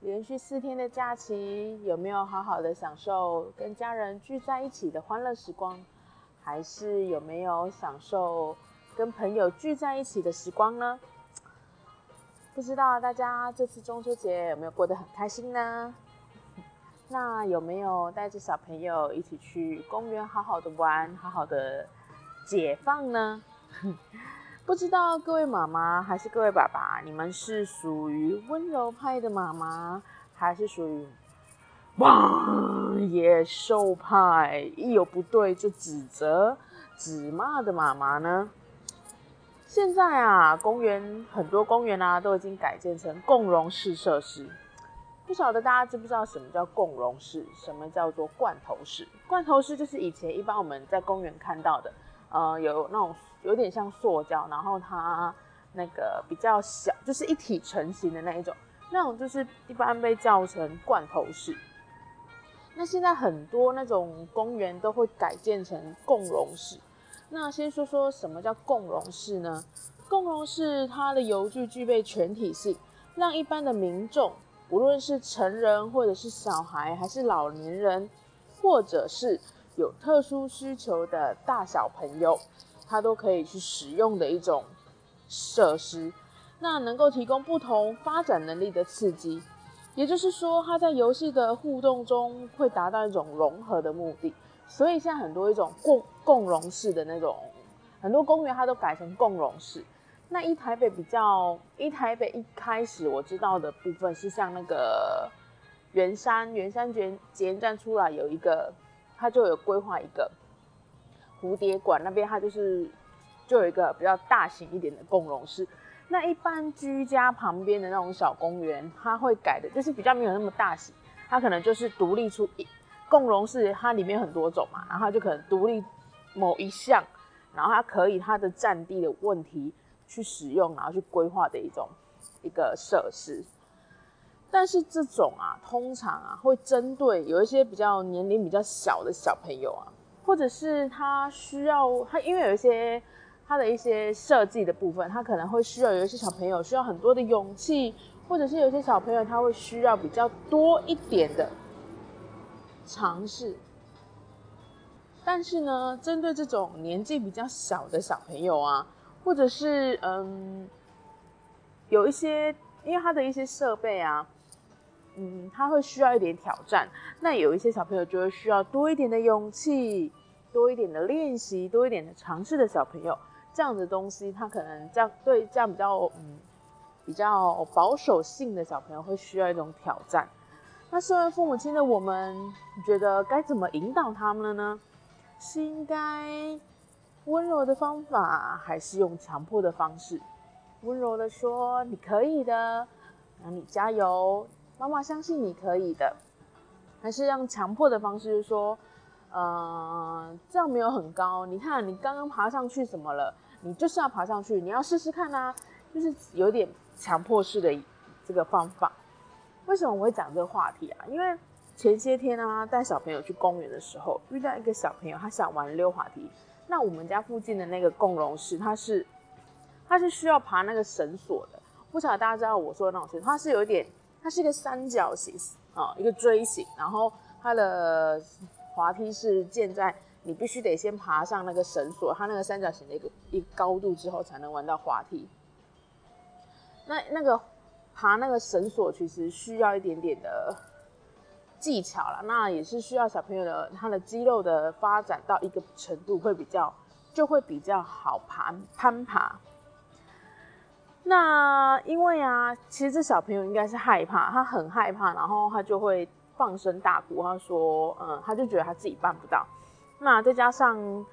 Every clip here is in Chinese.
连续四天的假期，有没有好好的享受跟家人聚在一起的欢乐时光？还是有没有享受跟朋友聚在一起的时光呢？不知道大家这次中秋节有没有过得很开心呢？那有没有带着小朋友一起去公园好好的玩，好好的解放呢？不知道各位妈妈还是各位爸爸，你们是属于温柔派的妈妈，还是属于哇野兽派，一有不对就指责、指骂的妈妈呢？现在啊，公园很多公园啊都已经改建成共融式设施，不晓得大家知不知道什么叫共融式，什么叫做罐头式？罐头式就是以前一般我们在公园看到的。呃，有那种有点像塑胶，然后它那个比较小，就是一体成型的那一种，那种就是一般被叫成罐头式。那现在很多那种公园都会改建成共融式。那先说说什么叫共融式呢？共融式它的游具具备全体性，让一般的民众，无论是成人或者是小孩，还是老年人，或者是有特殊需求的大小朋友，他都可以去使用的一种设施，那能够提供不同发展能力的刺激，也就是说，它在游戏的互动中会达到一种融合的目的。所以现在很多一种共共融式的那种，很多公园它都改成共融式。那一台北比较，一台北一开始我知道的部分是像那个圆山，圆山捷捷运站出来有一个。它就有规划一个蝴蝶馆那边，它就是就有一个比较大型一点的共融式。那一般居家旁边的那种小公园，它会改的，就是比较没有那么大型，它可能就是独立出一共融式，它里面很多种嘛，然后就可能独立某一项，然后它可以它的占地的问题去使用，然后去规划的一种一个设施。但是这种啊，通常啊，会针对有一些比较年龄比较小的小朋友啊，或者是他需要他，因为有一些他的一些设计的部分，他可能会需要有一些小朋友需要很多的勇气，或者是有些小朋友他会需要比较多一点的尝试。但是呢，针对这种年纪比较小的小朋友啊，或者是嗯，有一些因为他的一些设备啊。嗯，他会需要一点挑战。那有一些小朋友就会需要多一点的勇气，多一点的练习，多一点的尝试的小朋友，这样的东西，他可能这样对这样比较嗯比较保守性的小朋友会需要一种挑战。那身为父母亲的我们，你觉得该怎么引导他们了呢？是应该温柔的方法，还是用强迫的方式？温柔的说你可以的，那你加油。妈妈相信你可以的，还是用强迫的方式就说，呃，这样没有很高。你看你刚刚爬上去什么了？你就是要爬上去，你要试试看啊，就是有点强迫式的这个方法。为什么我会讲这个话题啊？因为前些天啊，带小朋友去公园的时候，遇到一个小朋友，他想玩溜滑梯。那我们家附近的那个共融室，它是它是需要爬那个绳索的。不晓得大家知道我说的那种绳，它是有点。它是一个三角形啊，一个锥形，然后它的滑梯是建在你必须得先爬上那个绳索，它那个三角形的一个一高度之后才能玩到滑梯。那那个爬那个绳索其实需要一点点的技巧了，那也是需要小朋友的他的肌肉的发展到一个程度会比较就会比较好爬攀爬。那因为啊，其实这小朋友应该是害怕，他很害怕，然后他就会放声大哭。他说：“嗯，他就觉得他自己办不到。”那再加上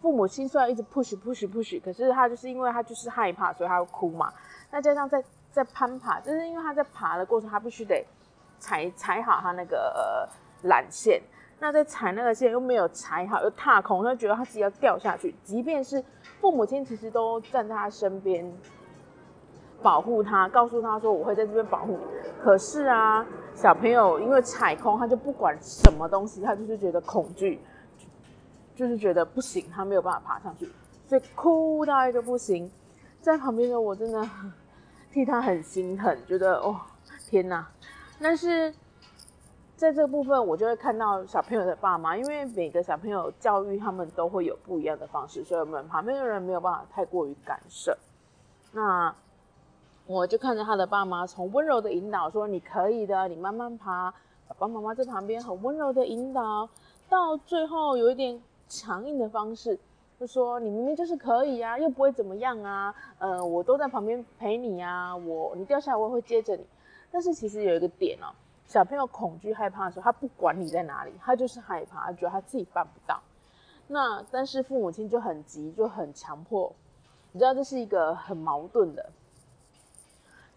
父母亲虽然一直 push push push，可是他就是因为他就是害怕，所以他会哭嘛。那加上在在攀爬，就是因为他在爬的过程，他必须得踩踩好他那个缆线。那在踩那个线又没有踩好，又踏空，他觉得他自己要掉下去。即便是父母亲其实都站在他身边保护他，告诉他说我会在这边保护你。可是啊，小朋友因为踩空，他就不管什么东西，他就是觉得恐惧，就是觉得不行，他没有办法爬上去，所以哭到一个不行。在旁边的我真的替他很心疼，觉得哦天哪！但是。在这部分，我就会看到小朋友的爸妈，因为每个小朋友教育他们都会有不一样的方式，所以我们旁边的人没有办法太过于干涉。那我就看着他的爸妈从温柔的引导，说你可以的，你慢慢爬。爸爸妈妈在旁边很温柔的引导，到最后有一点强硬的方式，就说你明明就是可以啊，又不会怎么样啊，呃，我都在旁边陪你啊，我你掉下来我也会接着你。但是其实有一个点哦。小朋友恐惧害怕的时候，他不管你在哪里，他就是害怕，他觉得他自己办不到。那但是父母亲就很急，就很强迫。你知道这是一个很矛盾的，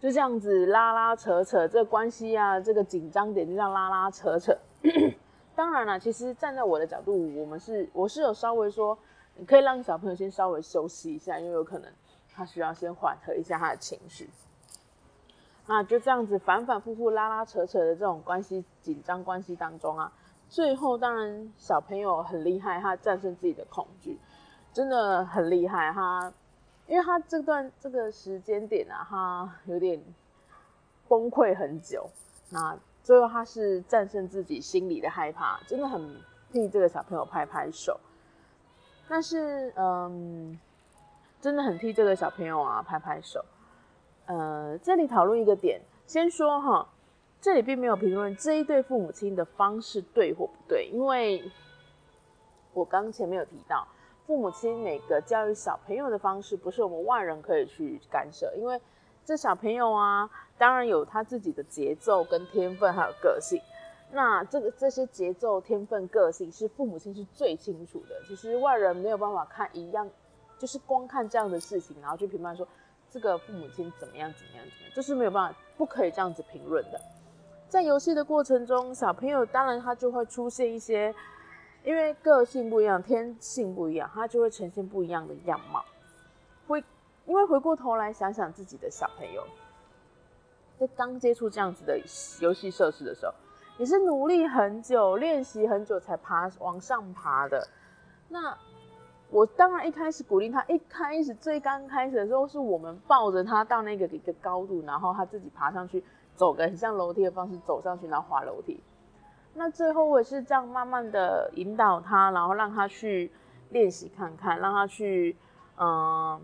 就这样子拉拉扯扯，这个关系啊，这个紧张点就这样拉拉扯扯。当然了，其实站在我的角度，我们是我是有稍微说，你可以让小朋友先稍微休息一下，因为有可能他需要先缓和一下他的情绪。那就这样子反反复复拉拉扯扯的这种关系紧张关系当中啊，最后当然小朋友很厉害，他战胜自己的恐惧，真的很厉害哈，因为他这段这个时间点啊，他有点崩溃很久，那最后他是战胜自己心里的害怕，真的很替这个小朋友拍拍手，但是嗯，真的很替这个小朋友啊拍拍手。呃，这里讨论一个点，先说哈，这里并没有评论这一对父母亲的方式对或不对，因为我刚前面有提到，父母亲每个教育小朋友的方式不是我们外人可以去干涉，因为这小朋友啊，当然有他自己的节奏跟天分还有个性，那这个这些节奏、天分、个性是父母亲是最清楚的，其实外人没有办法看一样，就是光看这样的事情，然后去评判说。这个父母亲怎么样？怎么样？怎么样？就是没有办法，不可以这样子评论的。在游戏的过程中，小朋友当然他就会出现一些，因为个性不一样，天性不一样，他就会呈现不一样的样貌。会，因为回过头来想想自己的小朋友，在刚接触这样子的游戏设施的时候，也是努力很久、练习很久才爬往上爬的。那。我当然一开始鼓励他，一开始最刚开始的时候，是我们抱着他到那个一个高度，然后他自己爬上去，走个很像楼梯的方式走上去，然后滑楼梯。那最后我也是这样慢慢的引导他，然后让他去练习看看，让他去，嗯，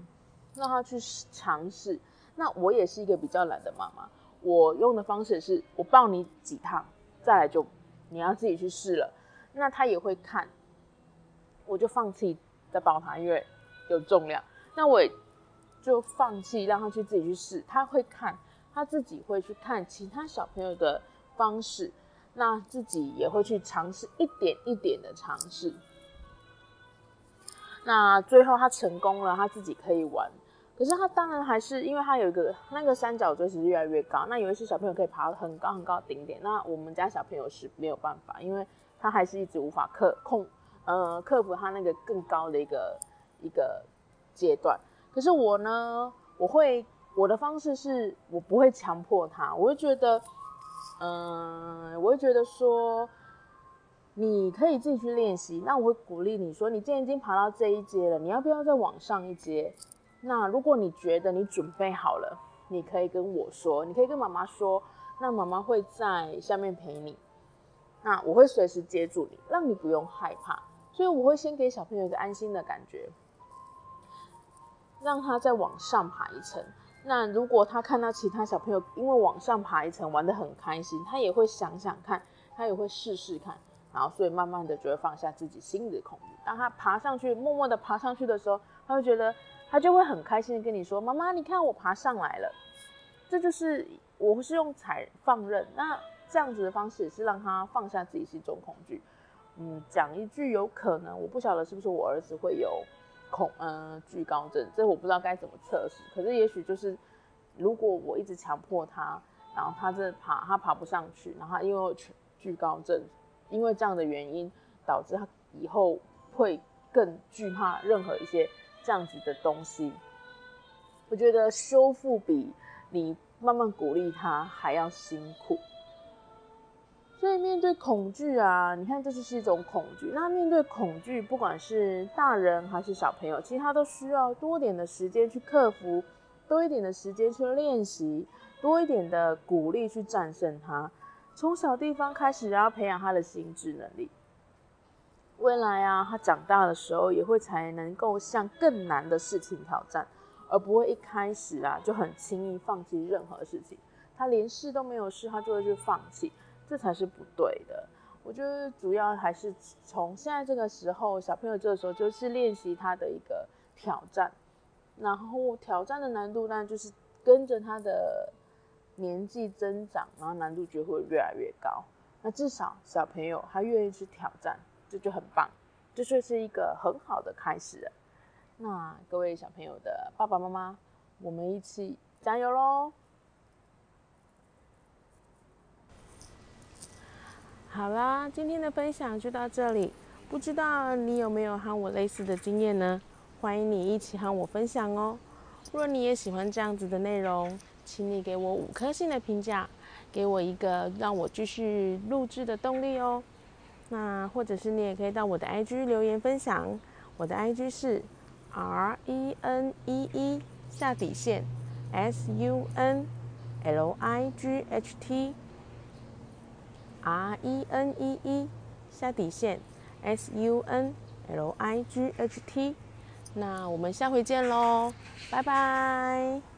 让他去尝试。那我也是一个比较懒的妈妈，我用的方式是我抱你几趟，再来就你要自己去试了。那他也会看，我就放弃。再抱他，因为有重量，那我也就放弃让他去自己去试。他会看，他自己会去看其他小朋友的方式，那自己也会去尝试一点一点的尝试。那最后他成功了，他自己可以玩。可是他当然还是，因为他有一个那个三角锥其实越来越高，那有一些小朋友可以爬很高很高的顶点，那我们家小朋友是没有办法，因为他还是一直无法克控。呃，克服他那个更高的一个一个阶段。可是我呢，我会我的方式是我不会强迫他，我会觉得，嗯，我会觉得说，你可以自己去练习。那我会鼓励你说，你既然已经爬到这一阶了，你要不要再往上一阶？那如果你觉得你准备好了，你可以跟我说，你可以跟妈妈说，那妈妈会在下面陪你。那我会随时接住你，让你不用害怕。所以我会先给小朋友一个安心的感觉，让他再往上爬一层。那如果他看到其他小朋友因为往上爬一层玩得很开心，他也会想想看，他也会试试看，然后所以慢慢的就会放下自己心里的恐惧。当他爬上去，默默的爬上去的时候，他会觉得他就会很开心的跟你说：“妈妈，你看我爬上来了。”这就是我是用踩放任，那这样子的方式也是让他放下自己心中恐惧。嗯，讲一句有可能，我不晓得是不是我儿子会有恐嗯惧高症，这我不知道该怎么测试。可是也许就是，如果我一直强迫他，然后他这爬他爬不上去，然后他因为惧高症，因为这样的原因，导致他以后会更惧怕任何一些这样子的东西。我觉得修复比你慢慢鼓励他还要辛苦。所以面对恐惧啊，你看这就是一种恐惧。那面对恐惧，不管是大人还是小朋友，其实他都需要多点的时间去克服，多一点的时间去练习，多一点的鼓励去战胜它。从小地方开始，然后培养他的心智能力。未来啊，他长大的时候也会才能够向更难的事情挑战，而不会一开始啊就很轻易放弃任何事情。他连试都没有试，他就会去放弃。这才是不对的。我觉得主要还是从现在这个时候，小朋友这个时候就是练习他的一个挑战，然后挑战的难度呢就是跟着他的年纪增长，然后难度就会越来越高。那至少小朋友他愿意去挑战，这就很棒，这就是一个很好的开始。那各位小朋友的爸爸妈妈，我们一起加油喽！好啦，今天的分享就到这里。不知道你有没有和我类似的经验呢？欢迎你一起和我分享哦。若你也喜欢这样子的内容，请你给我五颗星的评价，给我一个让我继续录制的动力哦。那或者是你也可以到我的 IG 留言分享，我的 IG 是 R E N E E 下底线 S U N L I G H T。R E N E E 下底线 S U N L I G H T，那我们下回见喽，拜拜。